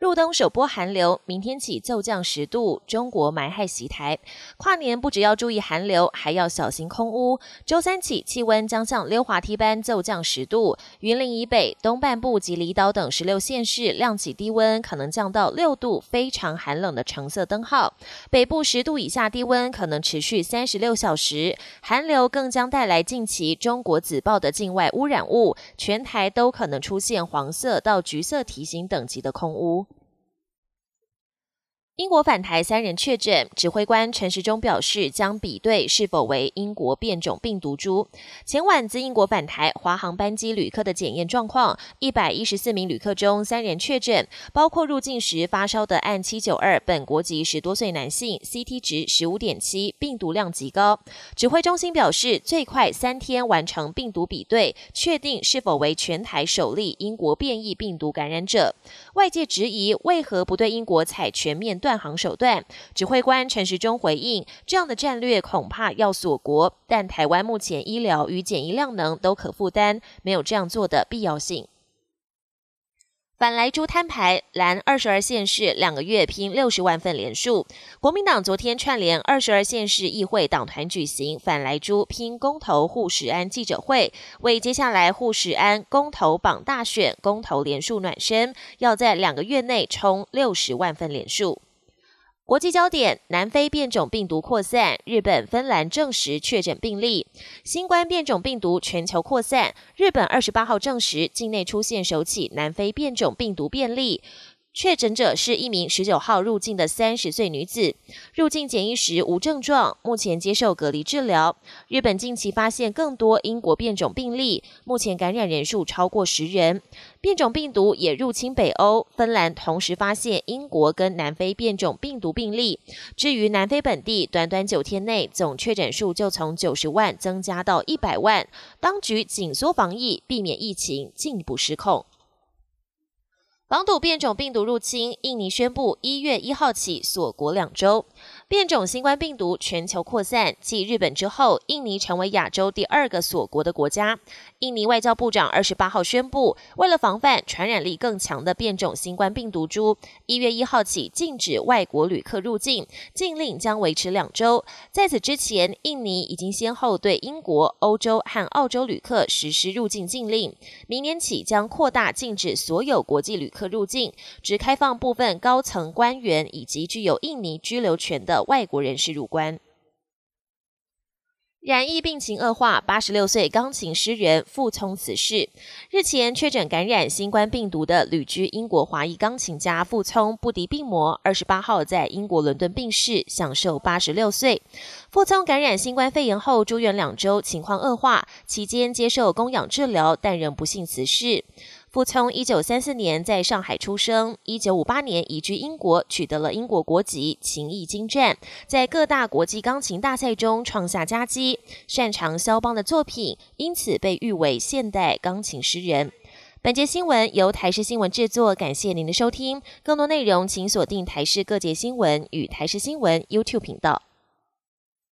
入冬首波寒流，明天起骤降十度，中国霾害袭台。跨年不只要注意寒流，还要小心空污。周三起，气温将像溜滑梯般骤降十度，云林以北、东半部及离岛等十六县市亮起低温，可能降到六度，非常寒冷的橙色灯号。北部十度以下低温可能持续三十六小时。寒流更将带来近期中国紫报的境外污染物，全台都可能出现黄色到橘色提醒等级的空污。英国返台三人确诊，指挥官陈时中表示将比对是否为英国变种病毒株。前晚自英国返台华航班机旅客的检验状况，一百一十四名旅客中三人确诊，包括入境时发烧的案七九二本国籍十多岁男性，CT 值十五点七，病毒量极高。指挥中心表示，最快三天完成病毒比对，确定是否为全台首例英国变异病毒感染者。外界质疑为何不对英国采全面断航手段？指挥官陈时中回应：这样的战略恐怕要锁国，但台湾目前医疗与检疫量能都可负担，没有这样做的必要性。反莱猪摊牌，蓝二十二县市两个月拼六十万份连数。国民党昨天串联二十二县市议会党团举行反莱猪拼公投护食安记者会，为接下来护食安公投榜大选公投连数暖身，要在两个月内冲六十万份连数。国际焦点：南非变种病毒扩散，日本、芬兰证实确诊病例。新冠变种病毒全球扩散，日本二十八号证实境内出现首起南非变种病毒病例。确诊者是一名十九号入境的三十岁女子，入境检疫时无症状，目前接受隔离治疗。日本近期发现更多英国变种病例，目前感染人数超过十人。变种病毒也入侵北欧，芬兰同时发现英国跟南非变种病毒病例。至于南非本地，短短九天内总确诊数就从九十万增加到一百万，当局紧缩防疫，避免疫情进一步失控。防堵变种病毒入侵，印尼宣布一月一号起锁国两周。变种新冠病毒全球扩散，继日本之后，印尼成为亚洲第二个锁国的国家。印尼外交部长二十八号宣布，为了防范传染力更强的变种新冠病毒株，一月一号起禁止外国旅客入境，禁令将维持两周。在此之前，印尼已经先后对英国、欧洲和澳洲旅客实施入境禁令，明年起将扩大禁止所有国际旅客入境，只开放部分高层官员以及具有印尼居留权的外国人士入关，染疫病情恶化，八十六岁钢琴诗人傅聪辞世。日前确诊感染新冠病毒的旅居英国华裔钢琴家傅聪不敌病魔，二十八号在英国伦敦病逝，享受八十六岁。傅聪感染新冠肺炎后住院两周，情况恶化，期间接受供氧治疗，但仍不幸辞世。傅聪一九三四年在上海出生，一九五八年移居英国，取得了英国国籍，琴艺精湛，在各大国际钢琴大赛中创下佳绩，擅长肖邦的作品，因此被誉为现代钢琴诗人。本节新闻由台视新闻制作，感谢您的收听。更多内容请锁定台视各界新闻与台视新闻 YouTube 频道。